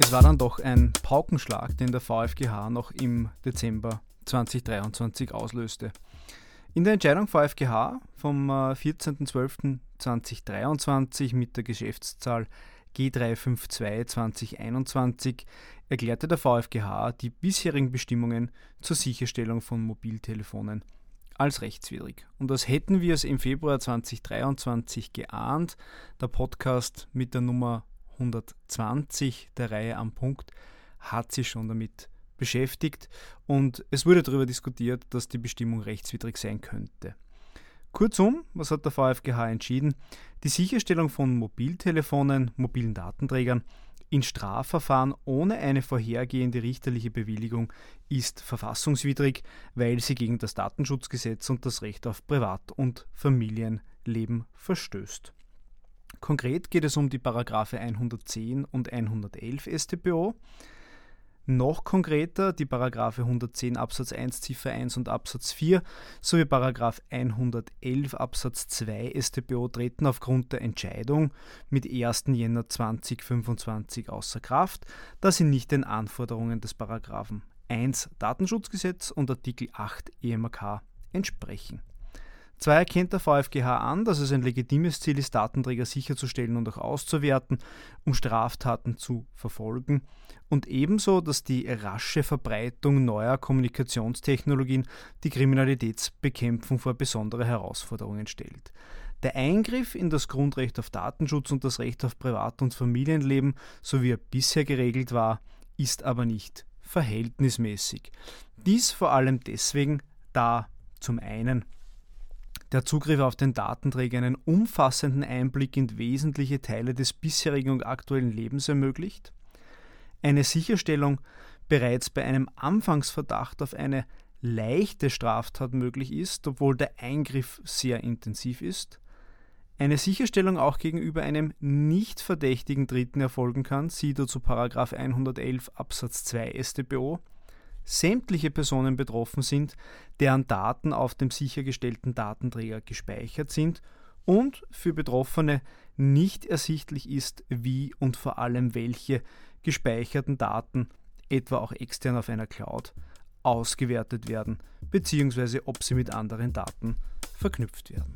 Es war dann doch ein Paukenschlag, den der VfGH noch im Dezember 2023 auslöste. In der Entscheidung VfGH vom 14.12.2023 mit der Geschäftszahl G352 2021 erklärte der VfGH die bisherigen Bestimmungen zur Sicherstellung von Mobiltelefonen als rechtswidrig. Und das hätten wir es im Februar 2023 geahnt. Der Podcast mit der Nummer 120 der Reihe am Punkt hat sich schon damit beschäftigt und es wurde darüber diskutiert, dass die Bestimmung rechtswidrig sein könnte. Kurzum, was hat der VfGH entschieden? Die Sicherstellung von Mobiltelefonen, mobilen Datenträgern in Strafverfahren ohne eine vorhergehende richterliche Bewilligung ist verfassungswidrig, weil sie gegen das Datenschutzgesetz und das Recht auf Privat- und Familienleben verstößt. Konkret geht es um die Paragraphe 110 und 111 StPO. Noch konkreter die Paragraphe 110 Absatz 1 Ziffer 1 und Absatz 4 sowie Paragraph 111 Absatz 2 StPO treten aufgrund der Entscheidung mit 1. Jänner 2025 außer Kraft, da sie nicht den Anforderungen des Paragraphen 1 Datenschutzgesetz und Artikel 8 EMK entsprechen. Zwar erkennt der VfGH an, dass es ein legitimes Ziel ist, Datenträger sicherzustellen und auch auszuwerten, um Straftaten zu verfolgen, und ebenso, dass die rasche Verbreitung neuer Kommunikationstechnologien die Kriminalitätsbekämpfung vor besondere Herausforderungen stellt. Der Eingriff in das Grundrecht auf Datenschutz und das Recht auf Privat- und Familienleben, so wie er bisher geregelt war, ist aber nicht verhältnismäßig. Dies vor allem deswegen, da zum einen der Zugriff auf den Datenträger einen umfassenden Einblick in wesentliche Teile des bisherigen und aktuellen Lebens ermöglicht, eine Sicherstellung bereits bei einem Anfangsverdacht auf eine leichte Straftat möglich ist, obwohl der Eingriff sehr intensiv ist, eine Sicherstellung auch gegenüber einem nicht verdächtigen Dritten erfolgen kann, siehe dazu 111 Absatz 2 StBO, sämtliche Personen betroffen sind, deren Daten auf dem sichergestellten Datenträger gespeichert sind und für Betroffene nicht ersichtlich ist, wie und vor allem welche gespeicherten Daten, etwa auch extern auf einer Cloud, ausgewertet werden, bzw. ob sie mit anderen Daten verknüpft werden.